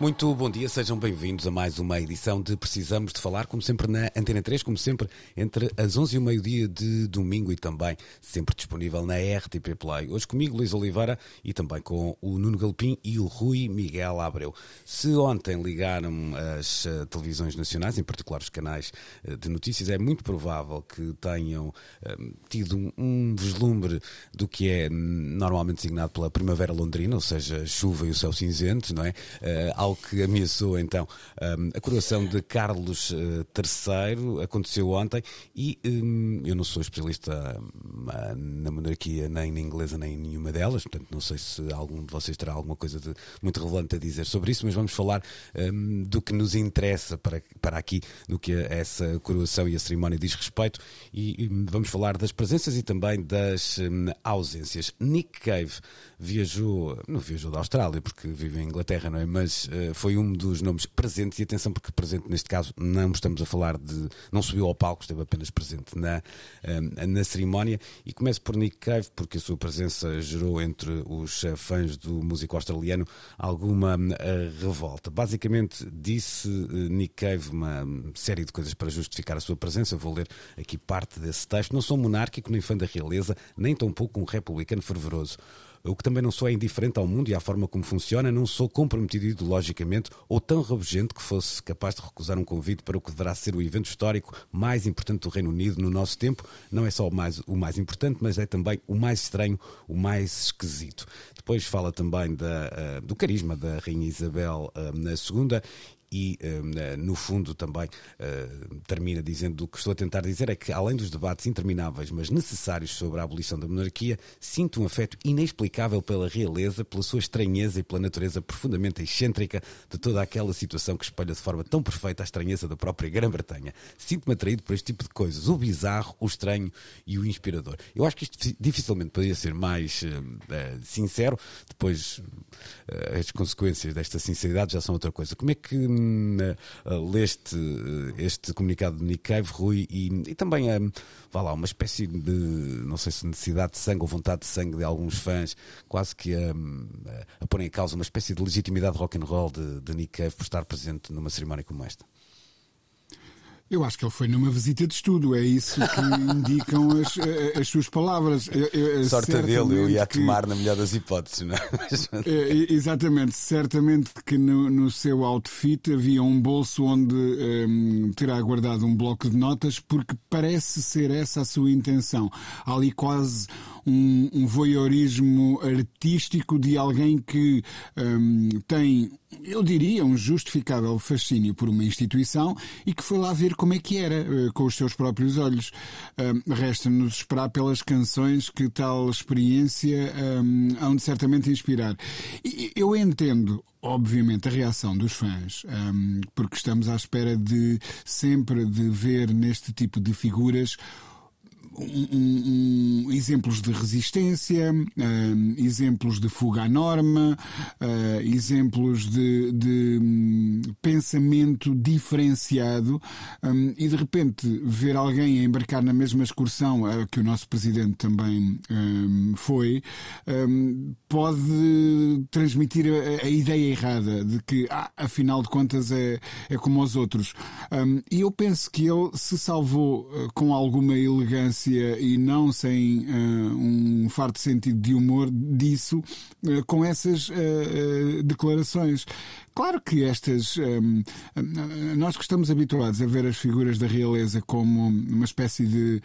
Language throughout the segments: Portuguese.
Muito bom dia, sejam bem-vindos a mais uma edição de Precisamos de Falar, como sempre na Antena 3, como sempre entre as 11 e o meio-dia de domingo e também sempre disponível na RTP Play. Hoje comigo Luís Oliveira e também com o Nuno Galpim e o Rui Miguel Abreu. Se ontem ligaram as uh, televisões nacionais, em particular os canais uh, de notícias, é muito provável que tenham uh, tido um, um vislumbre do que é normalmente designado pela Primavera Londrina, ou seja, chuva e o céu cinzento, não é? Que ameaçou então um, a coroação de Carlos III, aconteceu ontem e um, eu não sou especialista uh, na monarquia nem na inglesa nem em nenhuma delas, portanto não sei se algum de vocês terá alguma coisa de muito relevante a dizer sobre isso, mas vamos falar do que nos interessa para, para aqui, no que essa coroação e a cerimónia diz respeito e, vamos falar das presenças e também das ausências. Nick Cave viajou, não viajou da Austrália porque vive em Inglaterra, não é? Mas foi um dos nomes presentes e atenção porque presente neste caso não estamos a falar de, não subiu ao palco, esteve apenas presente na, uh, na cerimónia e começo por Nick Cave porque a sua presença gerou entre os fãs do músico australiano alguma uh, revolta. Basicamente disse Nick Cave uma série de coisas para justificar a sua presença, vou ler aqui parte desse texto. Não sou monárquico nem fã da realeza, nem tampouco um republicano fervoroso. O que também não sou é indiferente ao mundo e à forma como funciona, não sou comprometido ideologicamente ou tão rabugento que fosse capaz de recusar um convite para o que deverá ser o evento histórico mais importante do Reino Unido no nosso tempo. Não é só o mais, o mais importante, mas é também o mais estranho, o mais esquisito. Depois fala também da, uh, do carisma da Rainha Isabel uh, II e, eh, no fundo, também uh, termina dizendo o que estou a tentar dizer é que, além dos debates intermináveis, mas necessários sobre a abolição da monarquia, sinto um afeto inexplicável pela realeza, pela sua estranheza e pela natureza profundamente excêntrica de toda aquela situação que espelha de forma tão perfeita a estranheza da própria Grã-Bretanha. Sinto-me atraído por este tipo de coisas, o bizarro, o estranho e o inspirador. Eu acho que isto dificilmente poderia ser mais uh, uh, sincero, depois as consequências desta sinceridade já são outra coisa. Como é que uh, leste uh, este comunicado de Nick Cave, Rui, e, e também uh, vá lá, uma espécie de, não sei se necessidade de sangue ou vontade de sangue de alguns fãs, quase que a, a pôr em causa uma espécie de legitimidade rock and roll de, de Nick Cave por estar presente numa cerimónia como esta. Eu acho que ele foi numa visita de estudo, é isso que indicam as, eh, as suas palavras. Eh, Sorte dele, eu ia que... tomar na melhor das hipóteses, não é? é exatamente, certamente que no, no, seu outfit havia um bolso onde um, ehm, terá guardado um bloco de notas, porque parece ser essa a sua intenção. Há ali quase um, um voyeurismo artístico de alguém que um, tem eu diria, um justificável fascínio por uma instituição e que foi lá ver como é que era, eh, com os seus próprios olhos. Um, Resta-nos esperar pelas canções que tal experiência um, hão de certamente inspirar. E eu entendo, obviamente, a reação dos fãs, um, porque estamos à espera de sempre de ver neste tipo de figuras um, um, exemplos de resistência, uh, exemplos de fuga à norma, uh, exemplos de, de um, pensamento diferenciado hum, e de repente ver alguém a embarcar na mesma excursão uh, que o nosso presidente também hum, foi, hum, pode transmitir a, a, ideia errada de que, ah, afinal de contas, é, é como os outros. e eu penso que ele se salvou com alguma elegância e não sem uh, um farto sentido de humor disso uh, com essas uh, declarações. Claro que estas. Nós que estamos habituados a ver as figuras da realeza como uma espécie de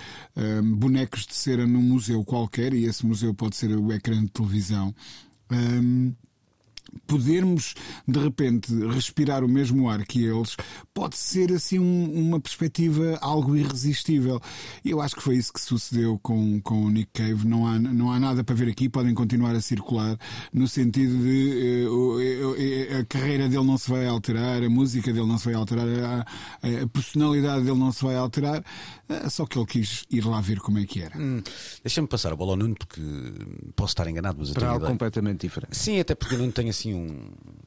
bonecos de cera num museu qualquer, e esse museu pode ser o ecrã de televisão. Um, podermos de repente respirar o mesmo ar que eles pode ser assim um, uma perspectiva algo irresistível. Eu acho que foi isso que sucedeu com, com o Nick Cave. Não há, não há nada para ver aqui, podem continuar a circular no sentido de uh, a carreira dele não se vai alterar, a música dele não se vai alterar, a, a personalidade dele não se vai alterar, só que ele quis ir lá ver como é que era. Hum, Deixa-me passar a bola ao Nuno, porque posso estar enganado, mas eu Para algo completamente diferente. Sim, até porque eu não tenho assim um.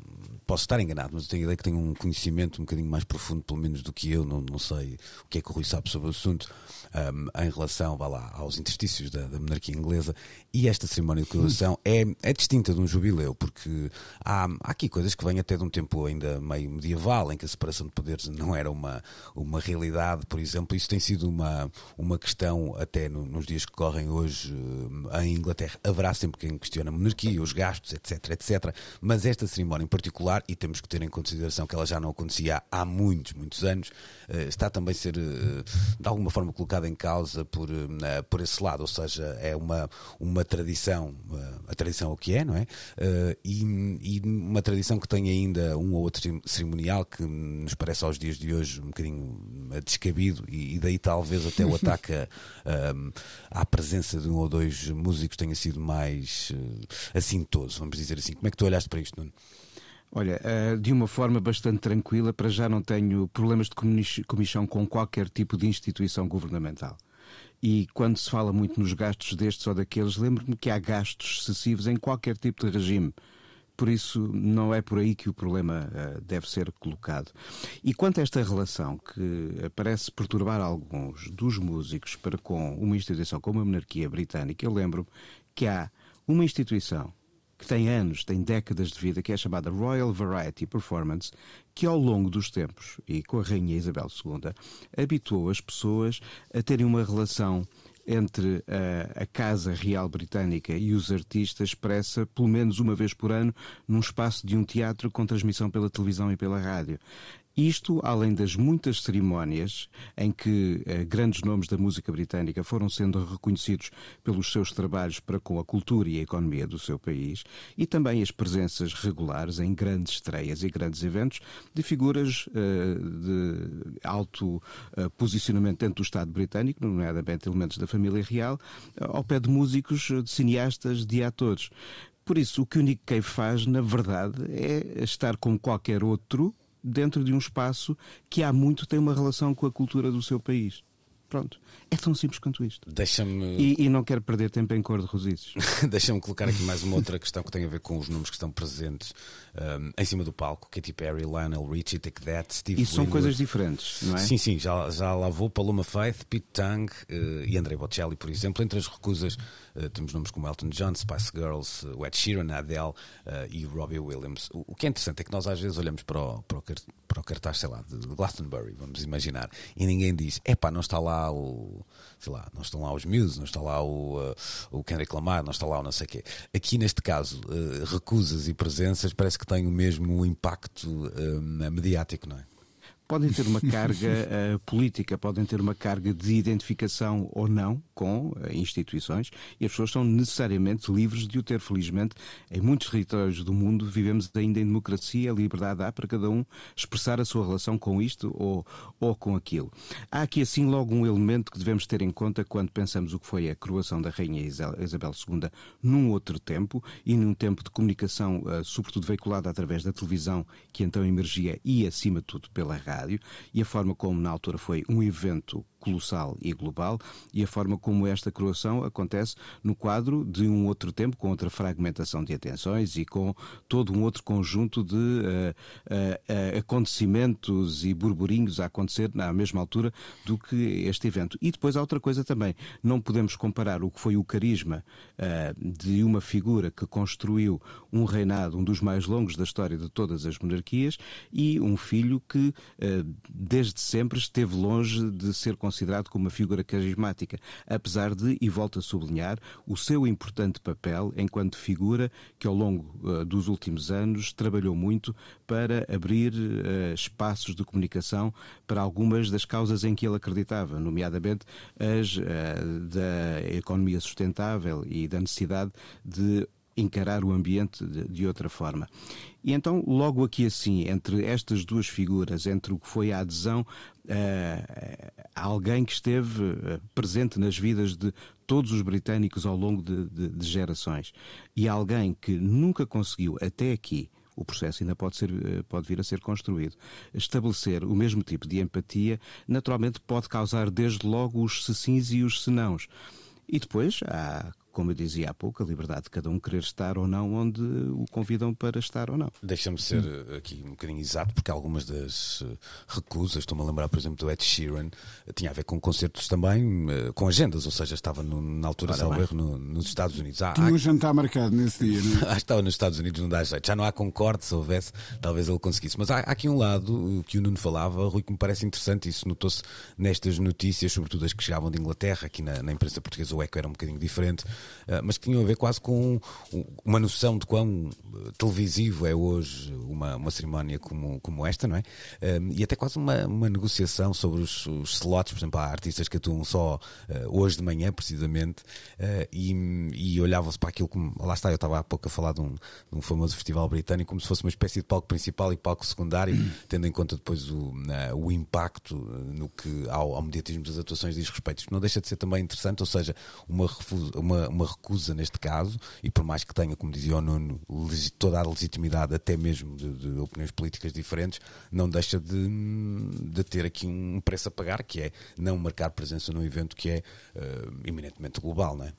Posso estar enganado, mas tenho a ideia que tenho um conhecimento um bocadinho mais profundo, pelo menos do que eu. Não, não sei o que é que o Rui sabe sobre o assunto um, em relação vá lá, aos interstícios da, da, monarquia inglesa. E esta cerimónia de coroação é, é distinta de um jubileu, porque há, há aqui coisas que vêm até de um tempo ainda meio medieval, em que a separação de poderes não era uma, uma realidade, por exemplo. Isso tem sido uma, uma questão até no, nos dias que correm hoje em Inglaterra. Haverá sempre quem questiona a monarquia, os gastos, etc, etc. Mas esta cerimónia em particular, e temos que ter em consideração que ela já não acontecia há muitos, muitos anos, eh, está também a ser eh, de alguma forma colocada em causa por, eh, por esse lado, ou seja, é uma, uma tradição, a tradição é o que é, não é? E, e uma tradição que tem ainda um ou outro cerimonial que nos parece aos dias de hoje um bocadinho descabido e, e daí talvez até o ataque à presença de um ou dois músicos tenha sido mais assintoso, vamos dizer assim. Como é que tu olhaste para isto, Nuno? Olha, eh, de uma forma bastante tranquila, para já não tenho problemas de comissão com qualquer tipo de instituição governamental. E quando se fala muito nos gastos destes ou daqueles, lembro-me que há gastos excessivos em qualquer tipo de regime. Por isso, não é por aí que o problema uh, deve ser colocado. E quanto a esta relação que parece perturbar alguns dos músicos para com uma instituição como a monarquia britânica, eu lembro-me que há uma instituição que tem anos, tem décadas de vida, que é chamada Royal Variety Performance, que ao longo dos tempos, e com a Rainha Isabel II, habituou as pessoas a terem uma relação entre a, a, Casa Real Britânica e os artistas expressa pelo menos uma vez por ano num espaço de um teatro com transmissão pela televisão e pela rádio. Isto, além das muitas cerimónias em que eh, grandes nomes da música britânica foram sendo reconhecidos pelos seus trabalhos para com a cultura e a economia do seu país, e também as presenças regulares em grandes estreias e grandes eventos de figuras eh, de alto eh, posicionamento dentro do Estado britânico, nomeadamente elementos da família real, ao pé de músicos, de cineastas, de atores. Por isso, o que o Nick Cave faz, na verdade, é estar como qualquer outro dentro de um espaço que há muito tem uma relação com a cultura do seu país. Pronto. É tão simples quanto isto. Deixa-me. E, e, não quero perder tempo em cor de rosices. Deixa-me colocar aqui mais uma outra questão que tem a ver com os nomes que estão presentes um, em cima do palco: Katy Perry, Lionel Richie, Take That, Steve E são coisas diferentes, não é? Sim, sim. Já, já lá vou Paloma Faith, Pete Tang uh, e Andrei Bocelli, por exemplo. Entre as recusas uh, temos nomes como Elton John, Spice Girls, uh, Ed Sheeran, Adele uh, e Robbie Williams. O, o, que é interessante é que nós às vezes olhamos para o, para o, para o cartaz, sei lá, de Glastonbury, vamos imaginar, e ninguém diz: é pá, não está lá o sei lá, não estão lá os Muse, não está lá o, uh, o Kendrick Lamar, não está lá o não sei o quê. Aqui neste caso, uh, recusas e presenças parece que têm o mesmo impacto uh, mediático, não é? Podem ter uma carga uh, política, podem ter uma carga de identificação ou não com uh, instituições e as pessoas são necessariamente livres de o ter. Felizmente, em muitos territórios do mundo vivemos ainda em democracia, a liberdade há para cada um expressar a sua relação com isto ou, ou com aquilo. Há aqui assim logo um elemento que devemos ter em conta quando pensamos o que foi a coroação da Rainha Isabel II num outro tempo e num tempo de comunicação, uh, sobretudo veiculada através da televisão, que então emergia e, acima de tudo, pela rádio rádio e a forma como na altura foi um evento colossal e global e a forma como esta coroação acontece no quadro de um outro tempo, com outra fragmentação de atenções e com todo um outro conjunto de uh, uh, acontecimentos e burburinhos a acontecer na mesma altura do que este evento. E depois há outra coisa também, não podemos comparar o que foi o carisma uh, de uma figura que construiu um reinado, um dos mais longos da história de todas as monarquias, e um filho que desde sempre esteve longe de ser como uma figura carismática, apesar de, e volto a sublinhar, o seu importante papel enquanto figura que ao longo uh, dos últimos anos trabalhou muito para abrir uh, espaços de comunicação para algumas das causas em que ele acreditava, nomeadamente as uh, da economia sustentável e da necessidade de encarar o ambiente de, de outra forma. E então, logo aqui assim, entre estas duas figuras, entre o que foi a adesão uh, a alguém que esteve uh, presente nas vidas de todos os britânicos ao longo de, de, de gerações e alguém que nunca conseguiu até aqui o processo ainda pode, ser, eh, pode vir a ser construído. Estabelecer o mesmo tipo de empatia, naturalmente, pode causar desde logo os se sims e os senãos. E depois há como eu dizia há pouco, a liberdade de cada um querer estar ou não onde o convidam para estar ou não. Deixa-me ser hum. aqui um bocadinho exato, porque algumas das eh, recusas, estou-me a lembrar, por exemplo, do Ed Sheeran, tinha a ver com concertos também, eh, com agendas, ou seja, estava no, na altura, salvo erro, no, nos Estados Unidos. Ah, Tinha um jantar marcado nesse dia, não é? estava nos Estados Unidos, não dá jeito. Já não há concorde, se houvesse, talvez ele conseguisse. Mas há, há aqui um lado que o Nuno falava, Rui, que me parece interessante, isso notou-se nestas notícias, sobretudo as que chegavam de Inglaterra, aqui na, na imprensa portuguesa o eco era um bocadinho diferente, eh, mas que tinham ver quase com uma noção de quão eh, televisivo é hoje uma, uma cerimónia como, como esta, não é? Um, e até quase uma, uma negociação sobre os, os slots, por exemplo, há artistas que atuam só hoje de manhã, precisamente, e, e olhavam-se para aquilo como. Lá está, eu estava há pouco a falar de um, de um, famoso festival britânico, como se fosse uma espécie de palco principal e palco secundário, tendo em conta depois o, o impacto no que ao, ao mediatismo das atuações diz respeito. Isto não deixa de ser também interessante, ou seja, uma, refusa, uma, uma recusa neste caso, e por mais que tenha, como dizia o Nuno, toda a legitimidade, até mesmo de, de opiniões políticas diferentes, não deixa de, de, ter aqui um preço a pagar, que é não marcar presença num evento que é uh, eminentemente global, não é?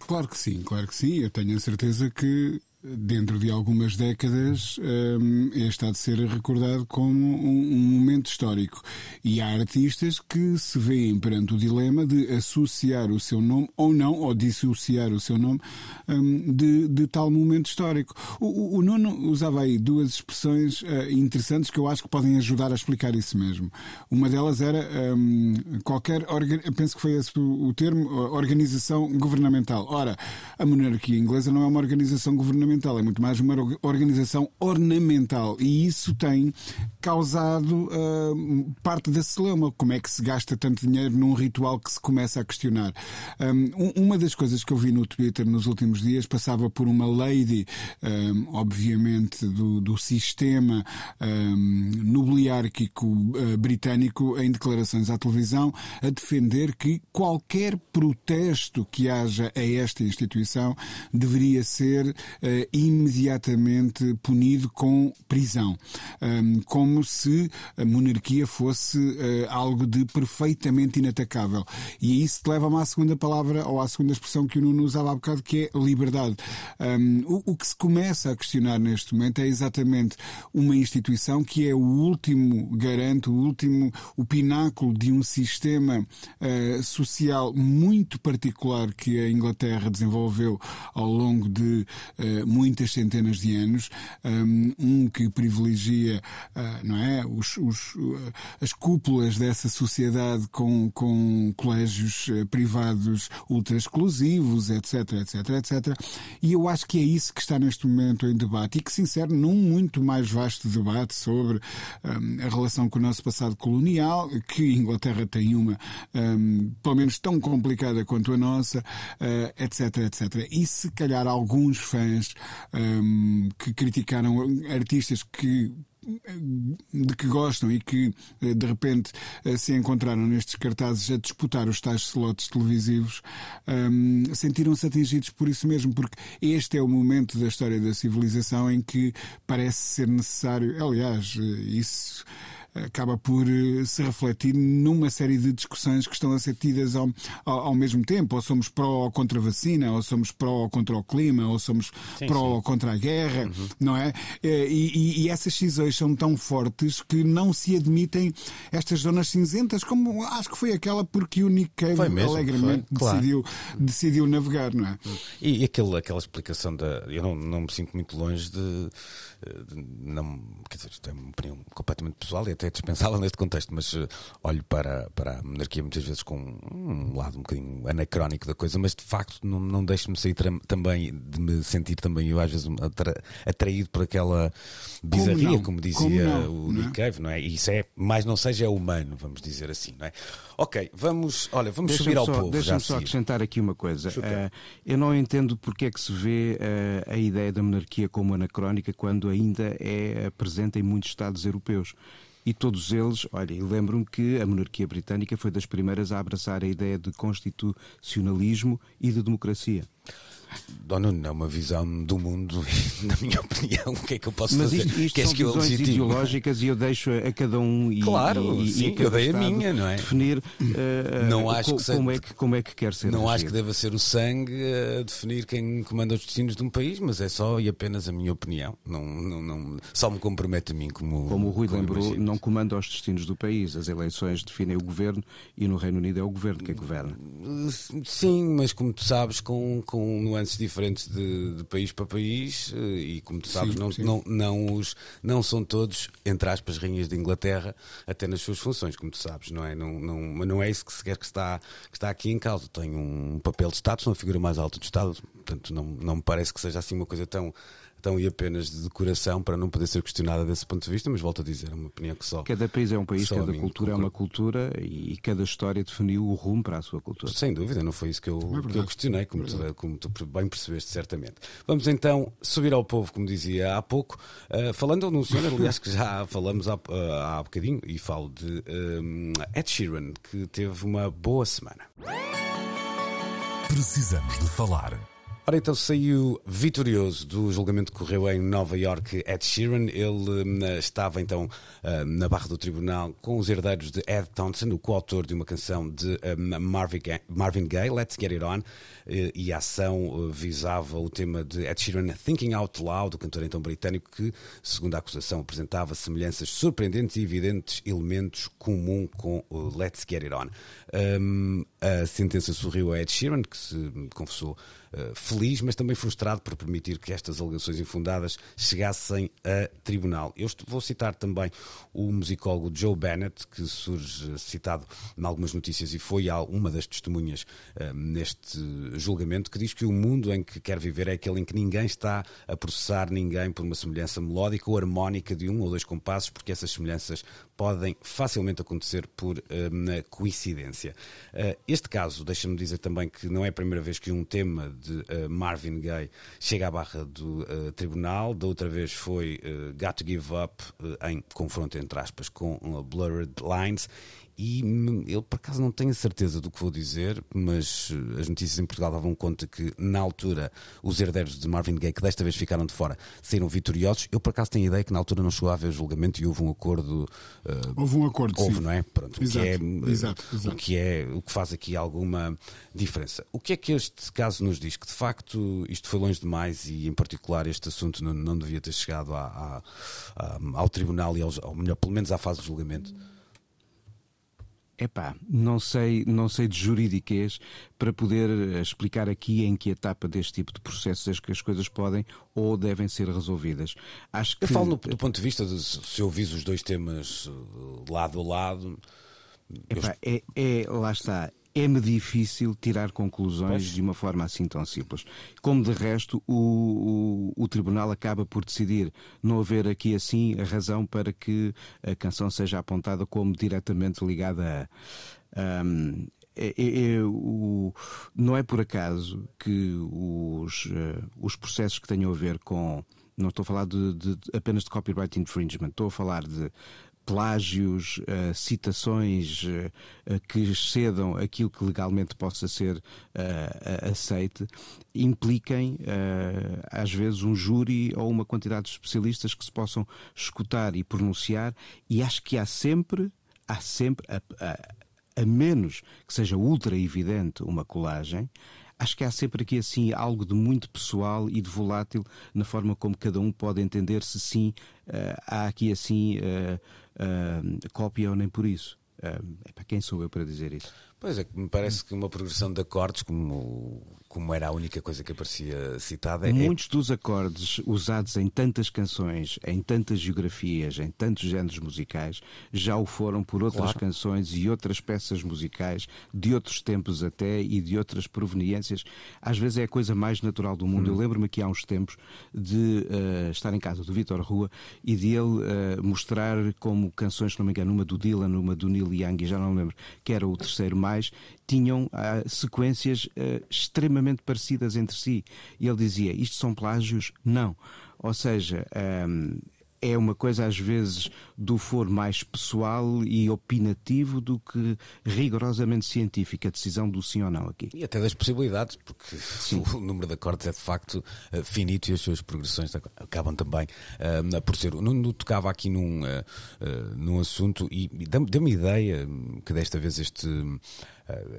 Claro que sim, claro que sim. Eu tenho a certeza que dentro de algumas décadas, um, este há de ser recordado como um, momento histórico. E há artistas que se veem perante o dilema de associar o seu nome ou não, ou dissociar o seu nome um, de, de, tal momento histórico. O, o, o, Nuno usava aí duas expressões uh, interessantes que eu acho que podem ajudar a explicar isso mesmo. Uma delas era hum, qualquer, penso que foi esse o termo, organização governamental. Ora, a monarquia inglesa não é uma organização governamental é muito mais uma organização ornamental. E isso tem causado uh, parte da celeuma. Como é que se gasta tanto dinheiro num ritual que se começa a questionar? Um, uma das coisas que eu vi no Twitter nos últimos dias passava por uma lady, um, obviamente, do, do sistema um, nobiliárquico uh, britânico, em declarações à televisão, a defender que qualquer protesto que haja a esta instituição deveria ser uh, imediatamente punido com prisão, como se a monarquia fosse eh, algo de perfeitamente inatacável. E isso te leva-me à segunda palavra, ou à segunda expressão que o Nuno usava há bocado, que é liberdade. O que se começa a questionar neste momento é exatamente uma instituição que é o último garante, o último, o pináculo de um sistema eh, social muito particular que a Inglaterra desenvolveu ao longo de uh, muitas centenas de anos, um que privilegia ah, não é, os, os, as cúpulas dessa sociedade com, com colégios eh, privados ultra exclusivos, etc, etc, etc. E eu acho que é isso que está neste momento em debate e que se insere num muito mais vasto debate sobre um, a relação com o nosso passado colonial, que a Inglaterra tem uma, um, pelo menos tão complicada quanto a nossa, etc, etc. E se calhar alguns fãs um, que criticaram artistas que de que gostam e que eh, de repente eh, se encontraram nestes cartazes a disputar os tais slots televisivos, um, sentiram-se atingidos por isso mesmo, porque este é o momento da história da civilização em que parece ser necessário, aliás, eh, isso acaba por eh, se refletir numa série de discussões que estão a ser tidas ao, ao, ao mesmo tempo. Ou somos pró ou contra a vacina, ou somos pró ou contra o clima, ou somos sim, pró sim. ou contra a guerra, uhum. não é? Eh, e, e, e, essas cisões são tão fortes que não se admitem estas zonas cinzentas, como acho que foi aquela porque o Nick Cave mesmo, alegremente claro. decidiu, decidiu navegar, não é? E, e aquele, aquela explicação da. Eu não, não me sinto muito longe de. Não, quer dizer, isto é uma opinião completamente pessoal e até é dispensável neste contexto, mas uh, olho para, para a monarquia muitas vezes com um lado um bocadinho anacrónico da coisa, mas de facto não, não deixe-me sair também de me sentir também eu às vezes atra, atraído por aquela bizarria, como, como dizia como o Nick Cave, não é? E isso é, mais não seja, é humano, vamos dizer assim, não é? Ok, vamos, olha, vamos subir ao só, povo. Deixa-me só acrescentar aqui uma coisa. Uh, eu não entendo porque é que se vê uh, a ideia da monarquia como anacrónica quando ainda é presente em muitos Estados europeus. E todos eles, olha, lembro-me que a monarquia britânica foi das primeiras a abraçar a ideia de constitucionalismo e de democracia. Dona Nuno, é uma visão do mundo, na minha opinião, o que é que eu posso Mas fazer? Isto, isto são que visões ideológicas e eu deixo a cada um e, claro, e, sim, e eu dei a minha, não é? definir uh, não acho co, que como, é que, como é que quer ser Não acho que deva ser o sangue a definir quem comanda os destinos de um país, mas é só e apenas a minha opinião. Não, não, não só me compromete a mim como. Como o Rui como lembrou, não comanda os destinos do país. As eleições definem o governo e no Reino Unido é o governo que governa. Sim, mas como tu sabes, com, com nuances diferentes de de, país para país eh, e como tu sabes, sim, não, sim. Não, não, os, não são todos, entre aspas, rainhas de Inglaterra, até nas suas funções, como tu sabes, não é? Não, não, mas não é isso que sequer que está, que está aqui em causa. Tem um papel de Estado, são a figura mais alta do Estado, portanto não, não me parece que seja assim uma coisa tão tão e apenas de decoração para não poder ser questionada desse ponto de vista, mas volto a dizer, é uma opinião que só. Cada país é um país, cada cultura é uma cultura e cada história definiu o rumo para a sua cultura. Sem dúvida, não foi isso que eu, é que eu questionei, como tu, como tu, bem percebeste, certamente. Vamos então subir ao povo, como dizia há pouco, uh, falando de um senhor, aliás, que já falamos há, uh, há bocadinho, e falo de um, Ed Sheeran, que teve uma boa semana. Precisamos de falar. Ora, então saiu vitorioso do julgamento que correu em Nova York Ed Sheeran. Ele hum, estava então hum, na barra do tribunal com os herdeiros de Ed Thompson, o coautor de uma canção de hum, Marvin Gaye, Let's Get It On, e a ação visava o tema de Ed Sheeran Thinking Out Loud, o cantor então britânico que, segundo a acusação, apresentava semelhanças surpreendentes e evidentes elementos comum com Let's Get It On. a sentença sorriu a Ed Sheeran, que se confessou feliz, mas também frustrado por permitir que estas alegações infundadas chegassem a tribunal. Eu vou citar também o musicólogo Joe Bennett, que surge citado em algumas notícias e foi uma das testemunhas uh, neste julgamento, que diz que o mundo em que quer viver é aquele em que ninguém está a processar ninguém por uma semelhança melódica ou harmónica de um ou dois compassos, porque essas semelhanças podem facilmente acontecer por uh, coincidência. este caso, deixa-me dizer também que não é a primeira vez que um tema de uh, Marvin Gaye chega à barra do uh, tribunal. Da outra vez foi Got to Give Up, em confronto entre aspas com Blurred Lines. E eu por acaso não tenho certeza do que vou dizer, mas as notícias em Portugal davam conta que na altura os herdeiros de Marvin Gaye, que desta vez ficaram de fora, saíram vitoriosos. Eu por acaso tenho a ideia que na altura não chegou a haver julgamento e houve um acordo. Uh, houve um acordo, houve, sim. não é? Pronto, exato, o que é, exato, exato. o que é o que faz aqui alguma diferença. O que é que este caso nos diz? Que de facto isto foi longe demais e em particular este assunto não, não devia ter chegado à, à, ao tribunal e aos, ou melhor, pelo menos à fase de julgamento. Epá, não sei, não sei de juridiquês para poder eh, explicar aqui em que etapa deste tipo de processos é que as coisas podem ou devem ser resolvidas. Acho que... Eu falo no, do ponto de vista de se eu viso os dois temas eh, lado a lado. Epá, eu... é, é, lá está é-me difícil tirar conclusões de uma forma assim tão simples. Como de resto, o, o, o, Tribunal acaba por decidir não haver aqui assim a razão para que a canção seja apontada como diretamente ligada a. Um, é, é, é, o, não é por acaso que os, uh, os processos que tenham a ver com. Não estou a falar de, de, apenas de copyright infringement, estou a falar de plágios, uh, citações uh, que excedam aquilo que legalmente possa ser uh, aceite, impliquem às vezes um júri ou uma quantidade de especialistas que se possam escutar e pronunciar, e acho que há sempre, há sempre, a, a, a menos que seja ultra evidente uma colagem, acho que há sempre aqui assim algo de muito pessoal e de volátil na forma como cada um pode entender se sim uh, há aqui assim uh, cópia ou nem por isso. Uh, para quem sou eu para dizer isso? Pois é, me parece que uma progressão de acordes, como, como era a única coisa que aparecia citada. É... Muitos dos acordes usados em tantas canções, em tantas geografias, em tantos géneros musicais, já o foram por outras claro. canções e outras peças musicais, de outros tempos até e de outras proveniências. Às vezes é a coisa mais natural do mundo. Hum. Eu lembro-me aqui há uns tempos de uh, estar em casa do Vitor Rua e de ele uh, mostrar como canções, se não me engano, uma do Dylan, uma do Neil Young, e já não me lembro, que era o terceiro mais tinham uh, sequências uh, extremamente parecidas entre si. E ele dizia: Isto são plágios? Não. Ou seja, um, é uma coisa às vezes do foro mais pessoal e opinativo do que rigorosamente científica, a decisão do sim ou não aqui. E até das possibilidades, porque sim. o número de acordes é de facto uh, finito e as suas progressões acabam também uh, por ser. Não tocava aqui num, uh, num assunto e, e deu-me ideia que desta vez este eh,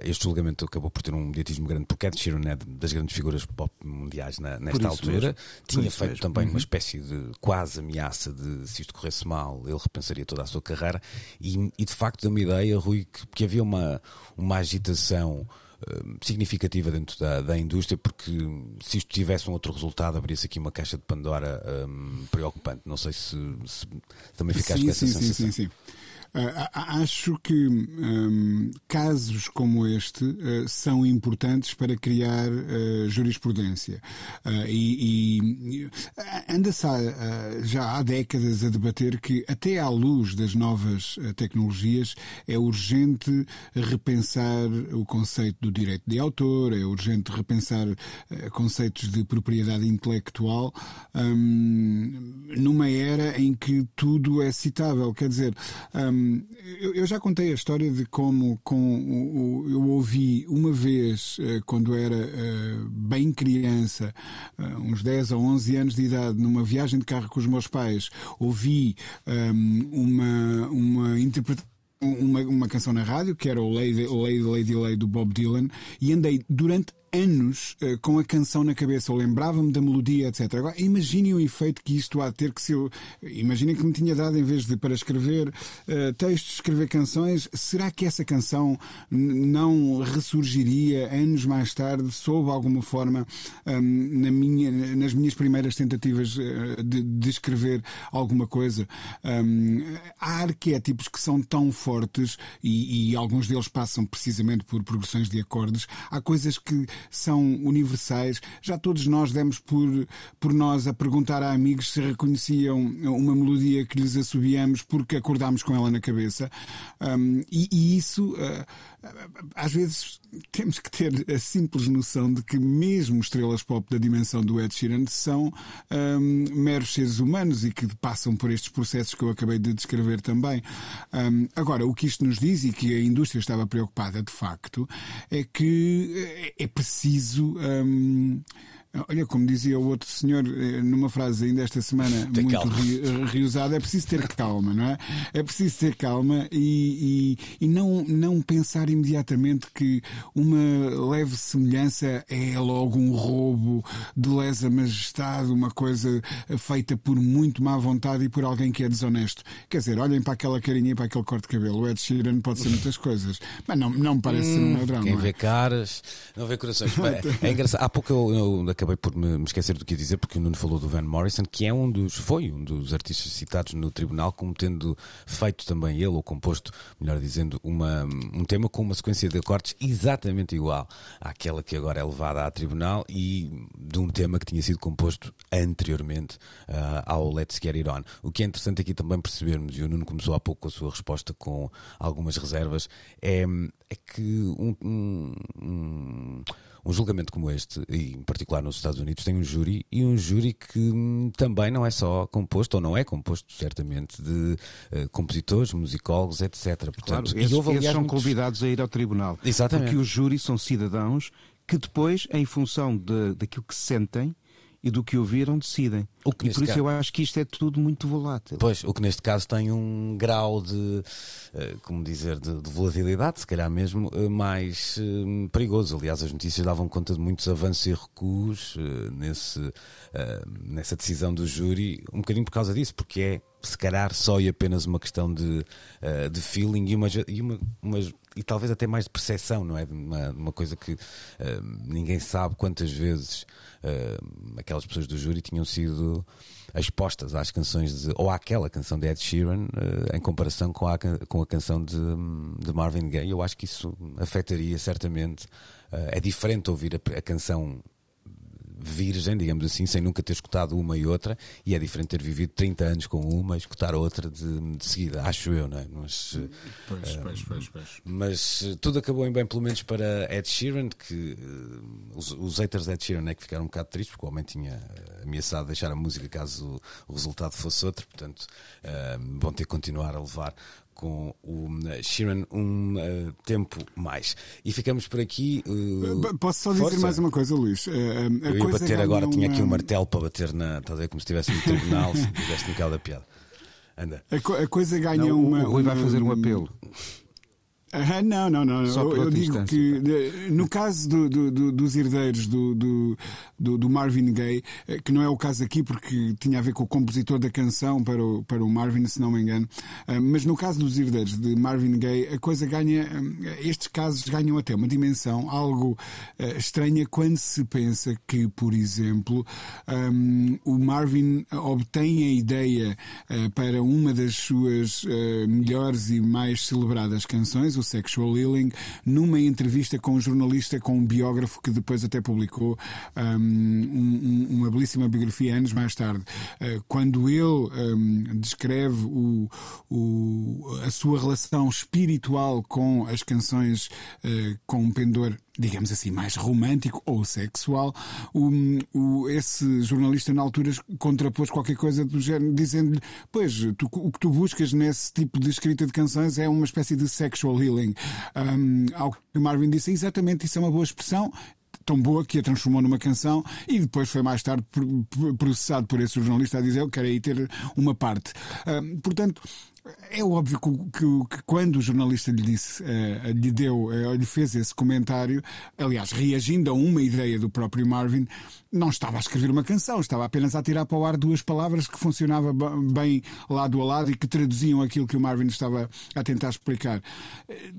este julgamento acabou por ter um mediatismo grande porque Ed Sheeran é das grandes figuras pop mundiais na, nesta altura. Mesmo. Tinha feito mesmo. também uhum. uma espécie de quase ameaça de se isto corresse mal, ele repensaria toda a sua carreira. E, e de facto deu-me ideia, Rui, que, que havia uma, uma agitação eh, significativa dentro da, da, indústria, porque se isto tivesse um outro resultado, abria-se aqui uma caixa de Pandora um, eh, preocupante. Não sei se, se também ficaste sim, com essa sim, sensação. Sim, sim, sim. Uh, acho que um, casos como este uh, são importantes para criar uh, jurisprudência. e, e anda-se já há décadas a debater que, até à luz das novas tecnologias, é urgente repensar o conceito do direito de autor, é urgente repensar conceitos de propriedade intelectual um, numa era em que tudo é citável. Quer dizer, um, eu, já contei a história de como com eu ouvi uma vez, eh, quando era eh, bem criança, eh, uns 10 ou 11 anos de idade, numa viagem de carro com os meus pais, ouvi ehm, uma, uma interpretação uma, uma canção na rádio, que era o Lady, Lady, Lady, Lady do Bob Dylan, e andei durante anos uh, com a canção na cabeça, eu lembrava-me da melodia, etc. Agora, imaginem o efeito que isto há de ter que se eu. Imaginem que me tinha dado, em vez de para escrever uh, textos, escrever canções, será que essa canção não ressurgiria anos mais tarde, sob alguma forma, um, na minha, nas minhas primeiras tentativas uh, de, de, escrever alguma coisa? Um, há arquétipos que são tão fortes e, e alguns deles passam precisamente por progressões de acordes. Há coisas que são universais. Já todos nós demos por, por nós a perguntar a amigos se reconheciam uma melodia que lhes assobiamos porque acordámos com ela na cabeça. Um, e, e, isso, uh, às vezes, temos que ter a simples noção de que mesmo estrelas pop da dimensão do Ed Sheeran são um, meros seres humanos e que passam por estes processos que eu acabei de descrever também. Um, agora, o que isto nos diz e que a indústria estava preocupada de facto é que é preciso preciso. Olha, como dizia o outro senhor eh, numa frase ainda esta semana Tem muito reusada, é preciso ter calma, não é? É preciso ter calma e, e, e, não, não pensar imediatamente que uma leve semelhança é logo um roubo de lesa majestade, uma coisa feita por muito má vontade e por alguém que é desonesto. Quer dizer, olhem para aquela carinha e para aquele corte de cabelo. O Ed Sheeran pode ser muitas coisas, mas não, não me parece hum, ser um hum, ladrão. Quem é? vê caras, não vê corações. é, é engraçado. Há pouco eu, eu acabei por me, me, esquecer do que ia dizer, porque o Nuno falou do Van Morrison, que é um dos, foi um dos artistas citados no tribunal, como tendo feito também ele, ou composto, melhor dizendo, uma, um tema com uma sequência de acordes exatamente igual àquela que agora é levada a tribunal e de um tema que tinha sido composto anteriormente uh, ao Let's Get It On. O que é interessante aqui também percebermos, e o Nuno começou há pouco com a sua resposta com algumas reservas, é, é que um, um, um um julgamento como este, e em particular nos Estados Unidos, tem um júri e um júri que hum, também não é só composto, ou não é composto, certamente, de uh, compositores, musicólogos, etc. Portanto, claro, esses, esses são muitos... convidados a ir ao tribunal. Exatamente. Porque os júris são cidadãos que depois, em função de, daquilo que sentem, e do que ouviram decidem. O que e por isso caso- eu acho que isto é tudo muito volátil. Pois, o que neste caso tem um grau de, eh, como dizer, de, de volatilidade, se calhar mesmo, eh, mais eh, perigoso. Aliás, as notícias davam conta de muitos avanços e recuos nesse, nessa decisão do júri, um bocadinho por causa disso, porque é, se calhar, só e apenas uma questão de, de feeling e, uma, e, uma, umas- e talvez até mais de percepção, não é? Uma, uma coisa que eh, ninguém sabe quantas vezes eh, aquelas pessoas do júri tinham sido expostas às canções de, ou àquela canção de Ed Sheeran eh, em comparação com a, com a canção de, de Marvin Gaye. Eu acho que isso afetaria certamente. É diferente ouvir a, a canção virgem, digamos assim, sem nunca ter escutado uma e outra, e é diferente ter vivido 30 anos com uma e escutar outra de, de seguida, acho eu, não é? Mas, Pois, pois, pois, pois. mas eh, tudo acabou em bem, pelo menos para Ed Sheeran, que eh, os, os haters de Ed Sheeran é que ficaram um bocado tristes, porque o homem tinha ameaçado deixar a música caso o, resultado fosse outro, portanto eh, vão ter que continuar a levar com o eh, Sheeran um eh, tempo mais. E ficamos por aqui. P- Posso só dizer força. mais uma coisa, Luís? A Eu ia coisa bater agora, tinha aqui um martelo para bater na. Estás a ver como se estivesse no tribunal, se tivesse no da piada. Anda. A, co- a coisa ganha Não, o- uma. o Rui vai fazer um apelo. Ah, não, não, não. Eu, eu digo que eh, no caso do- do- do- dos herdeiros do, do, Marvin Gaye, eh, que não é o caso aqui porque tinha a ver com o compositor da canção para o, para o Marvin, se não me engano, ah, mas no caso dos herdeiros de Marvin Gaye, a coisa ganha. ah, Estes casos ganham até uma dimensão algo estranha quando se pensa que, por exemplo, hum, o Marvin obtém a ideia ah, para uma das suas ah, melhores e mais celebradas canções, Sexual Healing, numa entrevista com um jornalista, com um biógrafo que depois até publicou um- um- uma belíssima biografia anos mais tarde. Ah, quando ele hum, descreve o- o- a sua relação espiritual com as canções ah, com um pendor digamos assim, mais romântico ou sexual, o, o- esse jornalista na altura contrapôs qualquer coisa do género, dizendo-lhe: Pois, tu- o que tu buscas nesse tipo de escrita de canções é uma espécie de sexual healing. Um, ao que Marvin disse: Exatamente, isso é uma boa expressão. Tão boa que a transformou numa canção e depois foi mais tarde pro- pro- processado por esse jornalista a dizer eu quero aí ter uma parte. Portanto, é óbvio que, que que quando o jornalista lhe disse, eh, lhe deu, eh, lhe fez esse comentário, aliás, reagindo a uma ideia do próprio Marvin, não estava a escrever uma canção, estava apenas a tirar para o ar duas palavras que funcionava bem lado a lado e que traduziam aquilo que o Marvin estava a tentar explicar. Eh,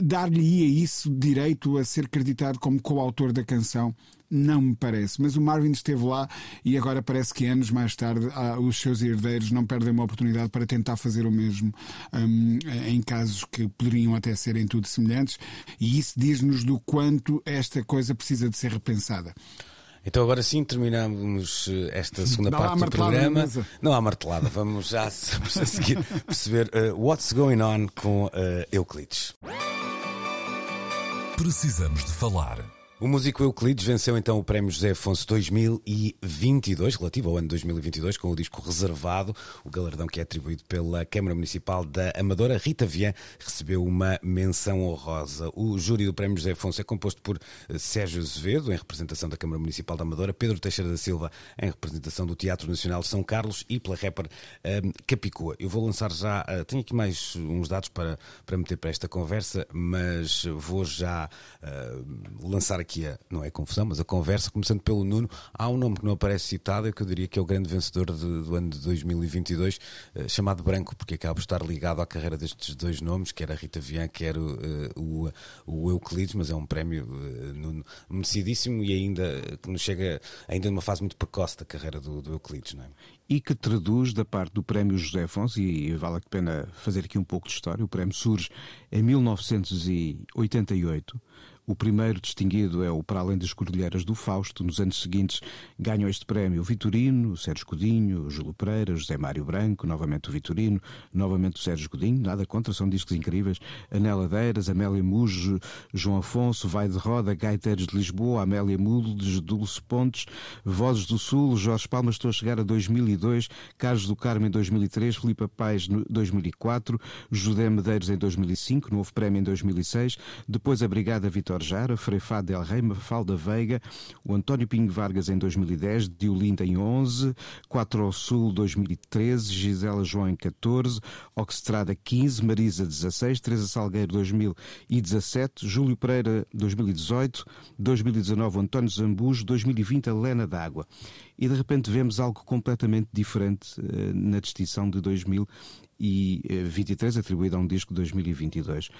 Dar-lhe-ia isso direito a ser acreditado como coautor da canção? Não me parece, mas o Marvin esteve lá e agora parece que anos mais tarde ah, os seus herdeiros não perdem uma oportunidade para tentar fazer o mesmo hum, em casos que poderiam até serem tudo semelhantes, e isso diz-nos do quanto esta coisa precisa de ser repensada. Então agora sim terminamos eh, esta segunda lá parte do programa. Não há martelada, vamos já a seguir perceber eh, what's going on com eh, Euclides. Precisamos de falar. O músico Euclides venceu então o Prémio José Afonso 2022, relativo ao ano 2022, com o disco Reservado, o galardão que é atribuído pela Câmara Municipal da Amadora. Rita Vian recebeu uma menção honrosa. O júri do Prémio José Afonso é composto por eh, Sérgio Azevedo, em representação da Câmara Municipal da Amadora, Pedro Teixeira da Silva, em representação do Teatro Nacional de São Carlos e pela rapper eh, Capicua. Eu vou lançar já, eh, tenho aqui mais uns dados para, para meter para esta conversa, mas vou já eh, lançar aqui a, não é confusão, mas a conversa, começando pelo Nuno. Há um nome que não aparece citado, é que eu diria que é o grande vencedor de- do ano de 2022, eh, chamado Branco, porque acaba por estar ligado à carreira destes dois nomes, quer a Rita Vian, quer o, eh, o, o Euclides, mas é um prémio eh, Nuno, merecidíssimo e ainda que nos chega ainda numa fase muito precoce da carreira do, do Euclides, não é? e que traduz da parte do Prémio José Afonso, e vale a pena fazer aqui um pouco de história, o prémio surge em 1988. O primeiro distinguido é o Para Além das Cordilheiras do Fausto. Nos anos seguintes ganham este prémio o Vitorino, o Sérgio Godinho, o Júlio Pereira, José Mário Branco, novamente o Vitorino, novamente o Sérgio Godinho, nada contra, são discos incríveis. Anela Deiras, Amélia Mujo, João Afonso, Vai de Roda, Gaiteiros de Lisboa, Amélia Mudes, Dulce Pontes, Vozes do Sul, Jorge Palmas, estou a chegar a 2002, Carlos do Carmo em 2003, Filipe Paz em 2004, José Medeiros em 2005, novo prémio em 2006, depois a Brigada Vitória Vitor Jara, Frei Fá del Rey, Mafalda Veiga, o António Pinho Vargas em 2010, Diolinda em 11, Quatro ao Sul 2013, Gisela João em 14, Oxestrada 15, Marisa 16, Teresa Salgueiro 2017, Júlio Pereira 2018, 2019 António Zambujo, 2020 a Lena d'Água. E de repente vemos algo completamente diferente uh, na distinção de 2023, atribuída a um disco de 2022.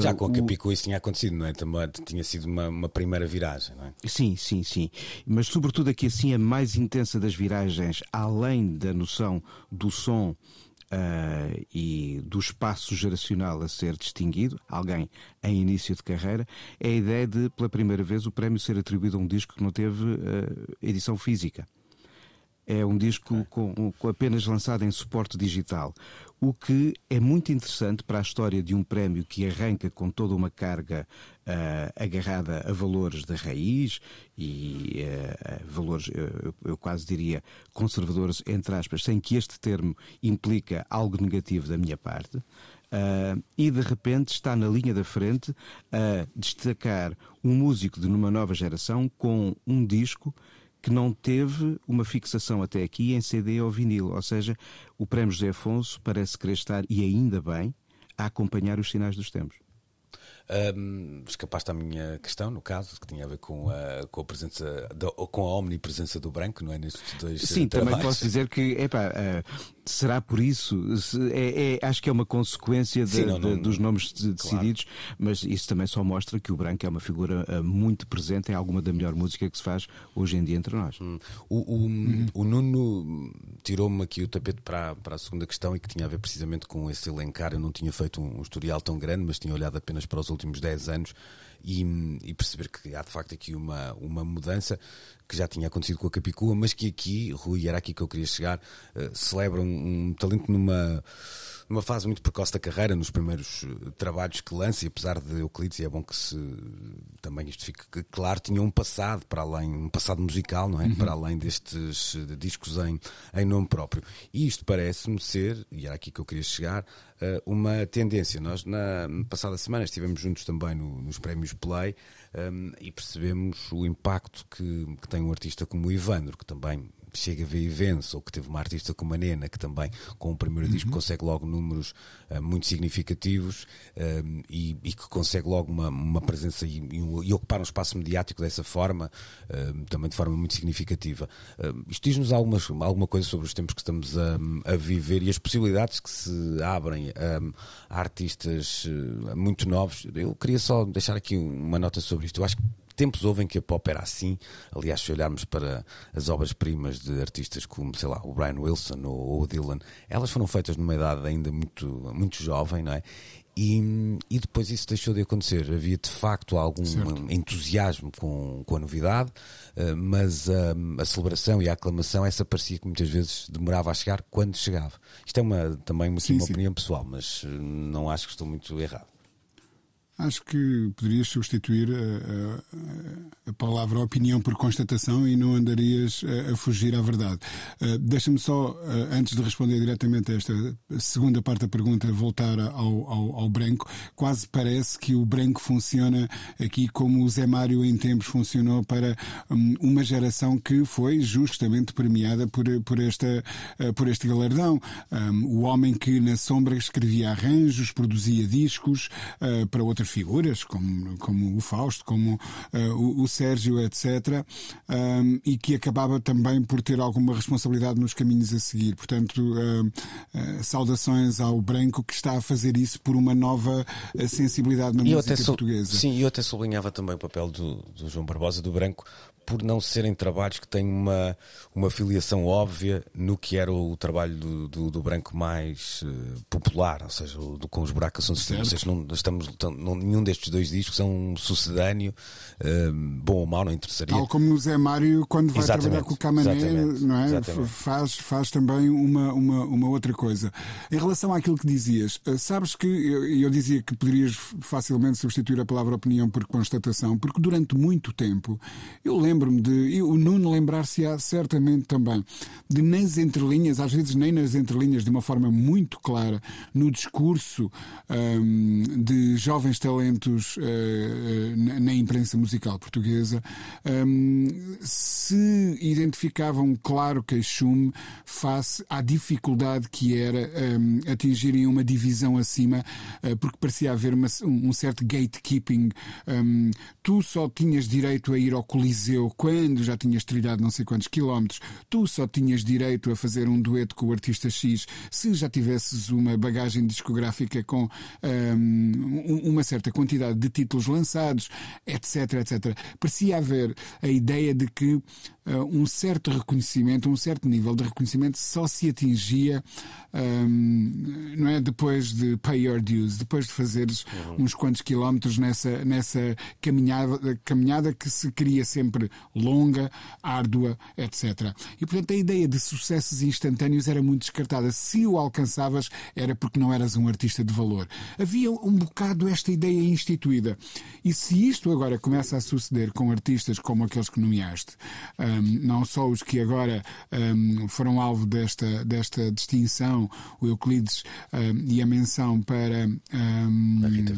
Já com a Capicu isso tinha acontecido, não é? Também tinha sido uma, uma, primeira viragem, não é? Sim, sim, sim. Mas sobretudo aqui assim a mais intensa das viragens, além da noção do som Uh, e do espaço geracional a ser distinguido, alguém em início de carreira, é a ideia de, pela primeira vez, o prémio ser atribuído a um disco que não teve uh, edição física. É um disco com, com, apenas lançado em suporte digital o que é muito interessante para a história de um prémio que arranca com toda uma carga uh, agarrada a valores da raiz e uh, valores, eu, eu, quase diria, conservadores, entre aspas, sem que este termo implica algo negativo da minha parte. Uh, e de repente está na linha da frente a destacar um músico de numa nova geração com um disco que não teve uma fixação até aqui em CD ou vinil. Ou seja, o Prémio José Afonso parece querer estar, e ainda bem, a acompanhar os sinais dos tempos. Um, escapaste à minha questão, no caso, que tinha a ver com a, com a presença, da, com a omnipresença do branco, não é? Nestes dois Sim, também posso dizer que, epá, uh, será por isso? É, é, acho que é uma consequência de, Sim, não, não, de, dos nomes decididos, claro. mas isso também só mostra que o branco é uma figura uh, muito presente em alguma da melhor música que se faz hoje em dia entre nós. Hum. O, o, uhum. o Nuno tirou-me aqui o tapete para, para a segunda questão e que tinha a ver precisamente com esse elencar. Eu não tinha feito um, um historial tão grande, mas tinha olhado apenas para os últimos 10 anos e, e, perceber que há de facto aqui uma, uma mudança que já tinha acontecido com a Capicua, mas que aqui, Rui, era aqui que eu queria chegar, uh, celebra um, um talento numa numa fase muito precoce da carreira, nos primeiros eh, trabalhos que lança, e apesar de Euclides, e é bom que se também isto fique claro, tinha um passado para além, um passado musical, não é? Uhum. Para além destes eh, discos em, em nome próprio. E isto parece-me ser, e era aqui que eu queria chegar, eh, uma tendência. Nós, na passada semana, estivemos juntos também no, nos prémios Play um, ehm, e percebemos o impacto que, que tem um artista como o Ivandro, que também chega a ver e vence, ou que teve uma artista como a Nena, que também com o primeiro uhum. disco consegue logo números uh, muito significativos uh, e, e, que consegue logo uma, uma presença e, e, ocupar um espaço mediático dessa forma, uh, também de forma muito significativa. isto diz-nos algumas, alguma coisa sobre os tempos que estamos a, a viver e as possibilidades que se abrem a artistas muito novos. Eu queria só deixar aqui uma nota sobre isto. Eu acho que tempos houve em que a pop era assim. Aliás, se olharmos para as obras-primas de artistas como, sei lá, o Brian Wilson ou o Dylan, elas foram feitas numa idade ainda muito, muito jovem, não é? E, e, depois isso deixou de acontecer. Havia de facto algum certo. entusiasmo com, com a novidade, uh, mas uh, a celebração e a aclamação, essa parecia que muitas vezes demorava a chegar quando chegava. Isto é uma, também uma, sim, uma sim. opinião pessoal, mas uh, não acho que estou muito errado. Acho que poderias substituir a, a, a, palavra opinião por constatação e não andarias a, a fugir à verdade. Uh, Deixa-me só, uh, antes de responder diretamente a esta segunda parte da pergunta, voltar ao, ao, ao, branco. Quase parece que o branco funciona aqui como o Zé Mário em tempos funcionou para um, uma geração que foi justamente premiada por, por, esta, uh, por este galardão. Um, o homem que na sombra escrevia arranjos, produzia discos para outras outras figuras, como, como o Fausto, como uh, o, o, Sérgio, etc., um, e que acabava também por ter alguma responsabilidade nos caminhos a seguir. Portanto, uh, uh, saudações ao Branco que está a fazer isso por uma nova sensibilidade na e música portuguesa. Sim, e eu até sublinhava também o papel do, do João Barbosa, do Branco, por não serem trabalhos que têm uma, uma filiação óbvia no que era o trabalho do, do, do branco mais uh, popular, ou seja, o, do, com os buracos são ou seja, não estamos não, nenhum destes dois discos é um sucedâneo uh, bom ou mau, não interessaria. Tal como o Zé Mário quando vai exatamente, trabalhar com o Camané, não é? Faz, faz também uma, uma, uma outra coisa. Em relação àquilo que dizias, uh, sabes que eu, eu dizia que poderias facilmente substituir a palavra opinião por constatação, porque durante muito tempo eu lembro lembro-me de, e o Nuno lembrar-se-á certamente também, de nas entrelinhas, às vezes nem nas entrelinhas, de uma forma muito clara, no discurso um, de jovens talentos uh, na, na, imprensa musical portuguesa, um, se identificavam claro queixume face à dificuldade que era um, atingirem uma divisão acima, uh, porque parecia haver uma, um certo gatekeeping. Um, tu só tinhas direito a ir ao Coliseu quando já tinhas trilhado não sei quantos quilómetros, tu só tinhas direito a fazer um dueto com o artista X se já tivesses uma bagagem discográfica com um, uma certa quantidade de títulos lançados, etc, etc. Parecia haver a ideia de que um certo reconhecimento, um certo nível de reconhecimento só se atingia um, não é depois de pay your dues, depois de fazeres uhum. uns quantos quilómetros nessa, nessa caminhada, caminhada que se queria sempre longa, árdua, etc. E portanto a ideia de sucessos instantâneos era muito descartada. Se o alcançavas, era porque não eras um artista de valor. Havia um bocado esta ideia instituída. E se isto agora começa a suceder com artistas como aqueles que nomeaste, um, não só os que agora um, foram alvo desta, desta distinção, o Euclides um, e a menção para. a Rita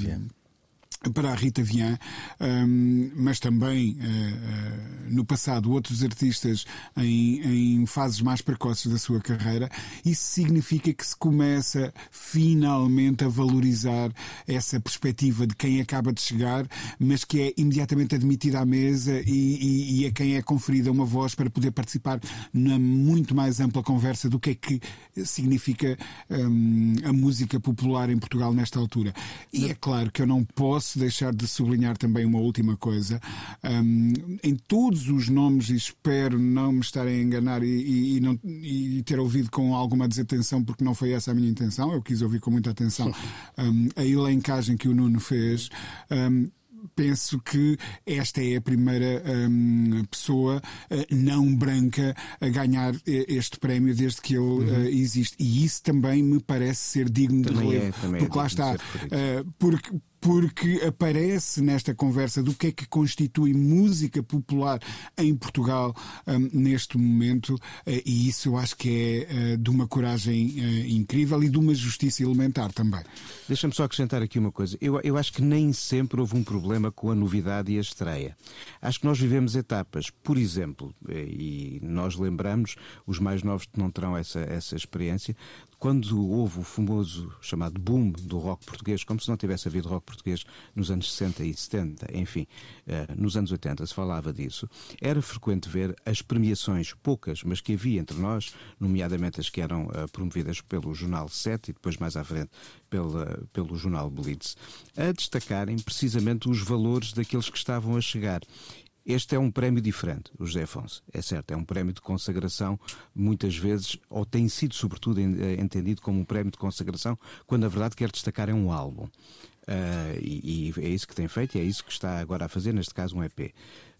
para a Rita Vian, um, mas também uh, uh, no passado outros artistas em, em, fases mais precoces da sua carreira. Isso significa que se começa finalmente a valorizar essa perspectiva de quem acaba de chegar, mas que é imediatamente admitida à mesa e, e, e a quem é conferida uma voz para poder participar na muito mais ampla conversa do que é que significa um, a música popular em Portugal nesta altura. E é claro que eu não posso posso deixar de sublinhar também uma última coisa. Um, em todos os nomes, e espero não me estarem a enganar e, e, e, não, e, ter ouvido com alguma desatenção, porque não foi essa a minha intenção, eu quis ouvir com muita atenção um, a elencagem que o Nuno fez. Um, penso que esta é a primeira um, pessoa uh, não branca a ganhar este prémio desde que ele uhum. uh, existe. E isso também me parece ser digno também de relevo. É, porque é lá está. Uh, porque porque aparece nesta conversa do que é que constitui música popular em Portugal um, neste momento, uh, e isso eu acho que é uh, de uma coragem uh, incrível e de uma justiça elementar também. Deixa-me só acrescentar aqui uma coisa. Eu, eu acho que nem sempre houve um problema com a novidade e a estreia. Acho que nós vivemos etapas. Por exemplo, e nós lembramos, os mais novos não terão essa, essa experiência, quando houve o famoso chamado boom do rock português, como se não tivesse havido rock português nos anos 60 e 70, enfim, eh, nos anos 80 se falava disso, era frequente ver as premiações, poucas, mas que havia entre nós, nomeadamente as que eram eh, promovidas pelo jornal 7 e depois mais à frente pela, pelo jornal Blitz, a destacarem precisamente os valores daqueles que estavam a chegar. Este é um prémio diferente, o José Afonso. É certo, é um prémio de consagração, muitas vezes, ou tem sido sobretudo eh, entendido como um prémio de consagração, quando na verdade quer destacar é um álbum. Uh, e, e, é isso que tem feito e é isso que está agora a fazer, neste caso um EP.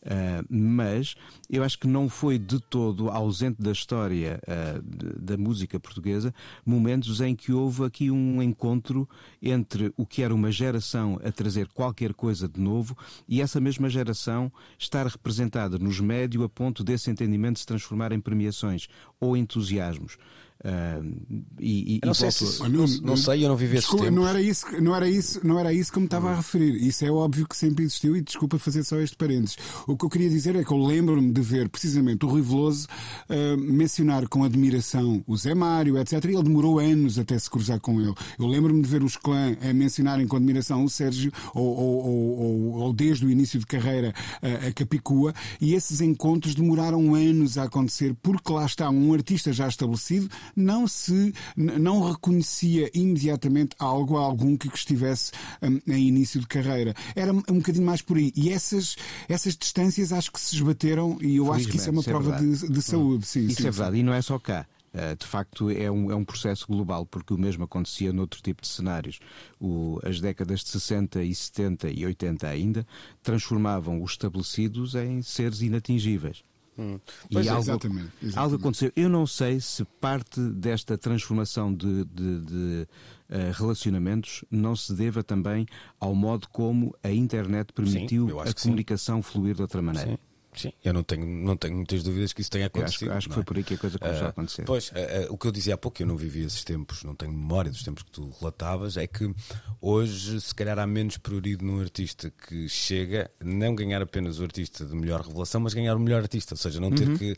Uh, mas eu acho que não foi de todo ausente da história uh, da música portuguesa momentos em que houve aqui um encontro entre o que era uma geração a trazer qualquer coisa de novo e essa mesma geração estar representada nos médios a ponto desse entendimento se transformar em premiações ou entusiasmos. Uh, e, e, não, sei se, não, não, sei, eu não vivi esse tempo. Não era, isso, não, era isso, não era isso que me estava a referir. Isso é óbvio que sempre existiu e desculpa fazer só este parênteses. O que eu queria dizer é que eu lembro-me de ver precisamente o Rui Veloso uh, mencionar com admiração o Zé Mário, etc. E ele demorou anos até se cruzar com ele. Eu lembro-me de ver os clã a mencionarem com admiração o Sérgio, ou, ou, ou, ou desde o início de carreira uh, a Capicua, e esses encontros demoraram anos a acontecer porque lá está um artista já estabelecido não se não reconhecia imediatamente algo a algum que estivesse um, em início de carreira. Era um bocadinho mais por aí. E essas, essas distâncias acho que se esbateram e eu acho que isso é uma isso é prova é de, de, saúde. Sim, isso sim, é verdade. Sim. E não é só cá. Eh, de facto, é um, é um processo global, porque o mesmo acontecia noutro tipo de cenários. O, as décadas de 60 e 70 e 80 ainda transformavam os estabelecidos em seres inatingíveis. Hum. Pois e é, algo, exatamente, exatamente. algo aconteceu. Eu não sei se parte desta transformação de, de, de uh, relacionamentos não se deva também ao modo como a internet permitiu sim, a comunicação sim. fluir de outra maneira. Sim. Sim, eu não tenho, não tenho muitas dúvidas que isso tenha acontecido. Acho, acho, que foi é? por aí que a coisa começou uh, a acontecer. Pois, uh, uh, o que eu dizia há pouco, eu não vivi esses tempos, não tenho memória dos tempos que tu relatavas, é que hoje, se calhar, há menos prioridade num artista que chega, não ganhar apenas o artista de melhor revelação, mas ganhar o melhor artista, ou seja, não ter, uhum. que,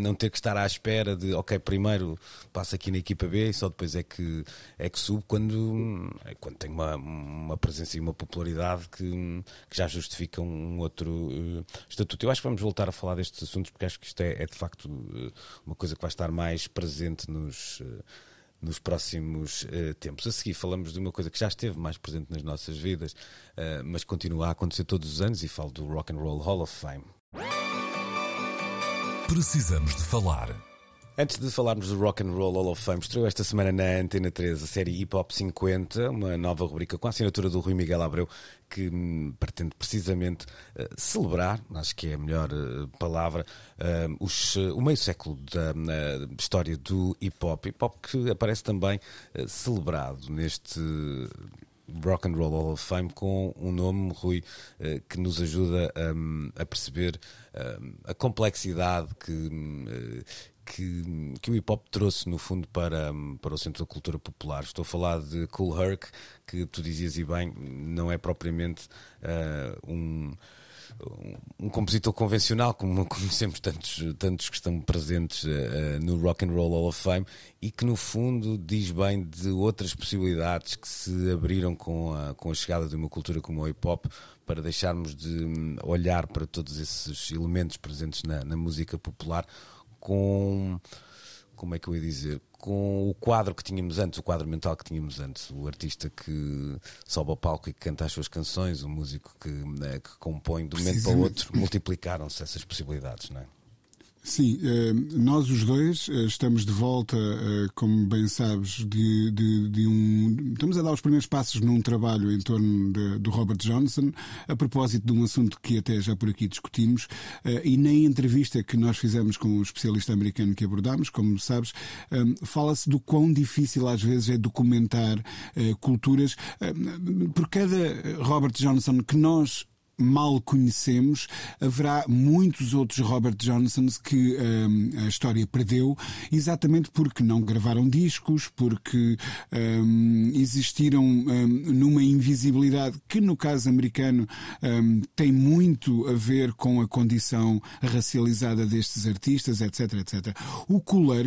não ter que estar à espera de, ok, primeiro passa aqui na equipa B e só depois é que, é que sube quando, é quando tem uma, uma presença e uma popularidade que, que já justifica um outro estatuto. Eu acho que vamos voltar a falar deste estes assuntos, porque acho que isto é, é de facto eh, uma coisa que vai estar mais presente nos eh, nos próximos uh, tempos. A seguir, falamos de uma coisa que já esteve mais presente nas nossas vidas, mas continua a acontecer todos os anos, e falo do Rock and Roll Hall of Fame. Precisamos de falar. Antes de falarmos do Rock and Roll Hall of Fame, estreou esta semana na Antena 3 a série Hip Hop 50, uma nova rubrica com a assinatura do Rui Miguel Abreu, que hum, pretende precisamente uh, celebrar, acho que é a melhor uh, palavra, uh, os, o meio século da história do hip hop. Hip hop que aparece também celebrado neste Rock and Roll Hall of Fame com um nome, Rui, que nos ajuda um, a perceber um, a complexidade que, que, que o hip hop trouxe, no fundo, para, para o Centro da Cultura Popular. Estou a falar de Cool Herc, que tu dizias e bem, não é propriamente uh, um um compositor convencional, como conhecemos tantos, tantos que estão presentes uh, no Rock and Roll Hall of Fame, e que no fundo diz bem de outras possibilidades que se abriram com a, com a chegada de uma cultura como o hip hop, para deixarmos de hum, olhar para todos esses elementos presentes na, na música popular com. Como é que eu ia dizer? Com o quadro que tínhamos antes, o quadro mental que tínhamos antes. O artista que sobe ao palco e que canta as suas canções, o músico que, né, que compõe de um momento para o outro. Multiplicaram-se essas possibilidades, não é? Sim, eh, nós os dois eh, estamos de volta, eh, como bem sabes, de, de, de um. Estamos a dar os primeiros passos num trabalho em torno do Robert Johnson, a propósito de um assunto que até já por aqui discutimos, e na entrevista que nós fizemos com o um especialista americano que abordámos, como sabes, fala-se do quão difícil às vezes é documentar culturas. Por cada Robert Johnson que nós mal conhecemos, haverá muitos outros Robert Johnsons que um, a história perdeu, exatamente porque não gravaram discos, porque um, existiram um, numa invisibilidade que, no caso americano, hum, tem muito a ver com a condição racializada destes artistas, etc, etc. O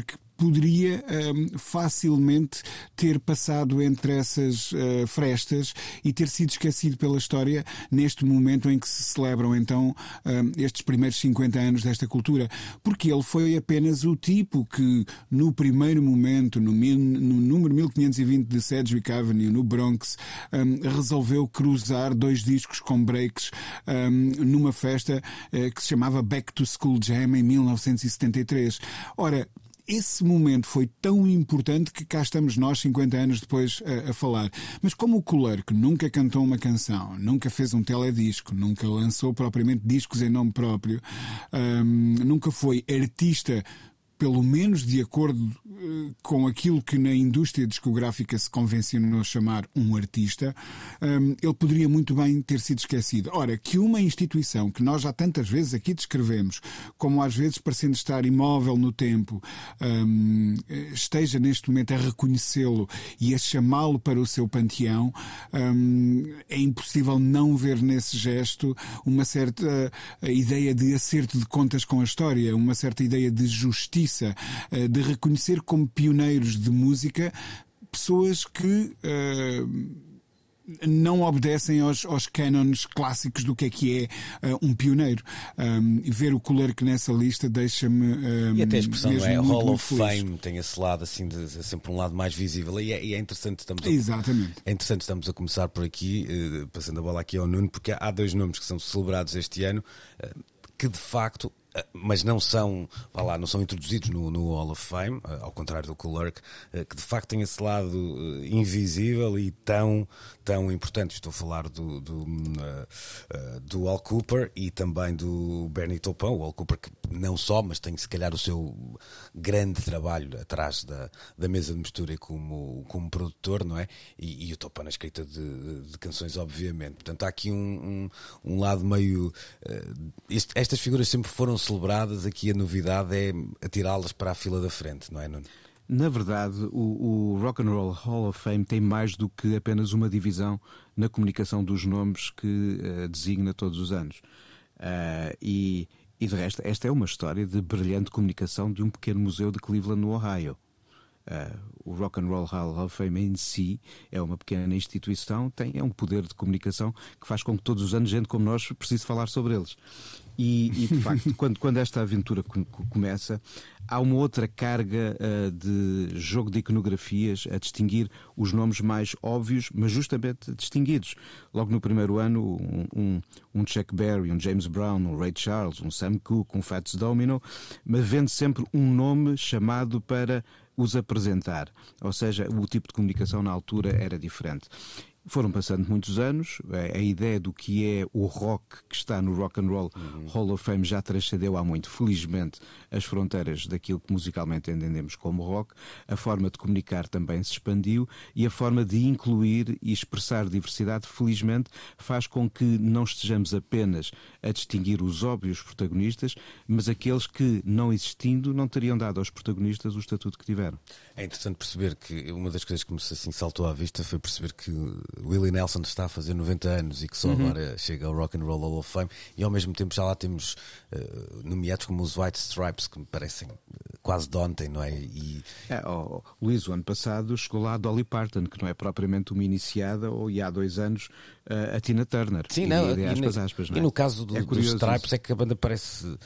que poderia um, facilmente ter passado entre essas uh, frestas e ter sido esquecido pela história neste momento em que se celebram então um, estes primeiros 50 anos desta cultura. Porque ele foi apenas o tipo que, no primeiro momento, no, no número 1520 de Sedgwick Avenue, no Bronx, um, resolveu cruzar dois discos com breaks numa festa uh, que se chamava Back to School Jam em 1973. Ora, esse momento foi tão importante que cá estamos nós, 50 anos depois, a, a falar. Mas como o Cooler, que nunca cantou uma canção, nunca fez um teledisco, nunca lançou propriamente discos em nome próprio, um, nunca foi artista pelo menos de acordo uh, com aquilo que na indústria discográfica se convencionou chamar um artista, um, ele poderia muito bem ter sido esquecido. Ora, que uma instituição que nós já tantas vezes aqui descrevemos, como às vezes parecendo estar imóvel no tempo, um, esteja neste momento a reconhecê-lo e a chamá-lo para o seu panteão, um, é impossível não ver nesse gesto uma certa uh, ideia de acerto de contas com a história, uma certa ideia de justiça eh, de reconhecer como pioneiros de música pessoas que uh, não obedecem aos, aos cânones clássicos do que é que é uh, um pioneiro. Um, ver o color que nessa lista deixa-me. Um, e até a expressão é Hall of Fame, tem esse lado assim, de, de, sempre um lado mais visível. E é, e é interessante, estamos a, Exatamente. É interessante, estamos a começar por aqui, uh, passando a bola aqui ao Nuno, porque há dois nomes que são celebrados este ano. Uh, que de facto mas não são, vá lá, não são introduzidos no, no Hall of Fame, ao contrário do Clerk, que de facto tem esse lado invisível e tão, tão importante. Estou a falar do, do, do Al Cooper e também do Bernie Taupin, o Al Cooper que não só, mas tem se calhar o seu grande trabalho atrás da, da mesa de mistura como, como produtor, não é? E, e o Taupin na escrita de, de, canções, obviamente. Portanto, há aqui um, um, um lado meio. Uh, estas figuras sempre foram celebradas, aqui a novidade é atirá-las para a fila da frente, não é, Nuno? Na verdade, o, o, Rock and Roll Hall of Fame tem mais do que apenas uma divisão na comunicação dos nomes que uh, designa todos os anos. Uh, e, e de resto, esta é uma história de brilhante comunicação de um pequeno museu de Cleveland, no Ohio. Uh, o Rock and Roll Hall of Fame em si é uma pequena instituição, tem é um poder de comunicação que faz com que todos os anos gente como nós precise falar sobre eles. E, e de facto, quando, quando esta aventura começa, há uma outra carga uh, de jogo de iconografias a distinguir os nomes mais óbvios, mas justamente distinguidos. Logo no primeiro ano, um, um, um Chuck Berry, um James Brown, um Ray Charles, um Sam Cooke, um Fats Domino, mas vendo sempre um nome chamado para os apresentar. Ou seja, o tipo de comunicação na altura era diferente. Foram passando muitos anos, a ideia do que é o rock que está no Rock and Roll uhum. Hall of Fame já transcendeu há muito, felizmente, as fronteiras daquilo que musicalmente entendemos como rock. A forma de comunicar também se expandiu e a forma de incluir e expressar diversidade, felizmente, faz com que não estejamos apenas a distinguir os óbvios protagonistas, mas aqueles que, não existindo, não teriam dado aos protagonistas o estatuto que tiveram. É interessante perceber que uma das coisas que me assim saltou à vista foi perceber que Willie Nelson está a fazer 90 anos e que só uhum. agora chega ao Rock and Roll Hall of Fame e ao mesmo tempo já lá temos uh, nomeados como os White Stripes que me parecem eh, quase de ontem, não é? E... é oh, Luís, o ano passado chegou lá a Dolly Parton, que não é propriamente uma iniciada, ou e há dois anos uh, a Tina Turner. Sim, e, não, e, aspas, aspas, não é? e no caso do, é dos Stripes isso. é que a banda parece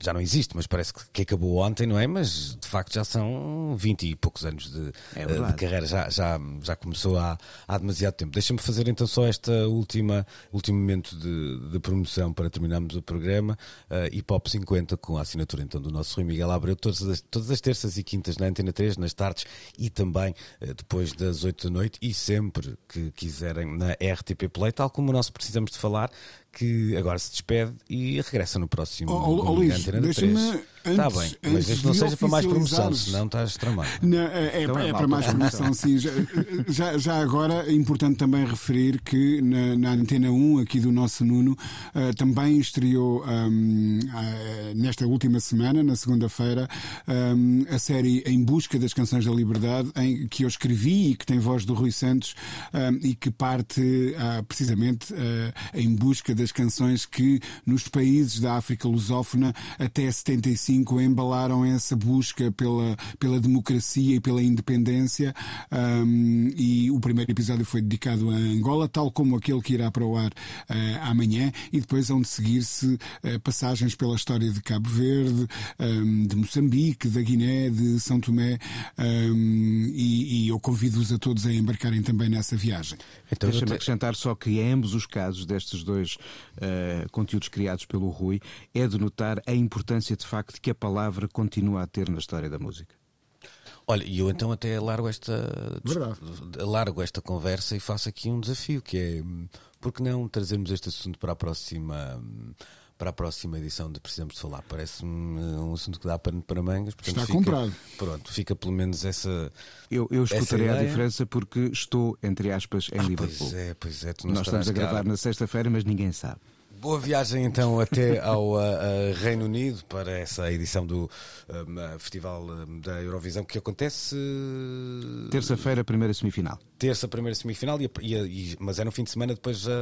já não existe, mas parece que, acabou ontem, não é? Mas de facto já são 20 e poucos anos de, é de carreira, já, já, já começou há, há demasiado tempo. Deixa-me fazer então só última último momento de, de promoção para terminarmos o programa. Uh, Hip Hop 50 com a assinatura então do nosso Rui Miguel Abreu, todas as, todas as terças e quintas na Antena 3, nas tardes e também uh, depois das 8 da noite e sempre que quiserem na RTP Play, tal como nós precisamos de falar, que agora se despede e regressa no próximo oh, oh, Luís, deixa-me Está bem, mas desde não seja para mais promoção, senão estás tramado. Não, é, é, então é, é para mais promoção, sim. Já, já, agora é importante também referir que na, na Antena 1, aqui do nosso Nuno, uh, também estreou um, uh, nesta última semana, na segunda-feira, um, a série Em Busca das Canções da Liberdade, em, que eu escrevi e que tem voz do Rui Santos um, e que parte uh, precisamente em busca das canções que nos países da África lusófona até 75 embalaram essa busca pela, pela democracia e pela independência. Um, e o primeiro episódio foi dedicado a Angola, tal como aquele que irá para o ar uh, amanhã, e depois vão de seguir-se uh, passagens pela história de Cabo Verde, um, de Moçambique, da Guiné, de São Tomé, um, e, e, eu convido-os a todos a embarcarem também nessa viagem. Então, Deixa-me acrescentar só que em ambos os casos destes dois uh, conteúdos criados pelo Rui, é de notar a importância de facto que a palavra continua a ter na história da música. Olha, e eu então até largo esta, largo esta conversa e faço aqui um desafio, que é por que não trazermos este assunto para a próxima para a próxima edição de Precisamos de Falar. Parece-me um assunto que dá para, para mangas. Portanto, Está fica, comprado. Pronto, fica pelo menos essa. Eu, eu escutarei a diferença porque estou, entre aspas, em ah, Liverpool. Pois é, pois é. Nós estamos a gravar na sexta-feira, mas ninguém sabe. Boa viagem então até ao uh, uh, Reino Unido para essa edição do uh, Festival da Eurovisão que acontece. Terça-feira, primeira semifinal. Terça, primeira semifinal, e, e, mas é no fim de semana depois já,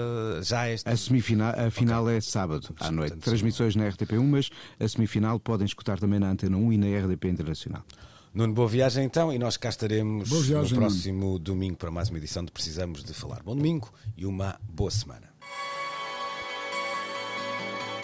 já é esta. A, semifinal, a final okay. é sábado à noite. Portanto, Transmissões na RTP1, mas a semifinal podem escutar também na Antena 1 e na RDP Internacional. Nuno, boa viagem então e nós cá estaremos viagem, no próximo Nuno. domingo para mais uma edição de Precisamos de Falar. Bom domingo e uma boa semana.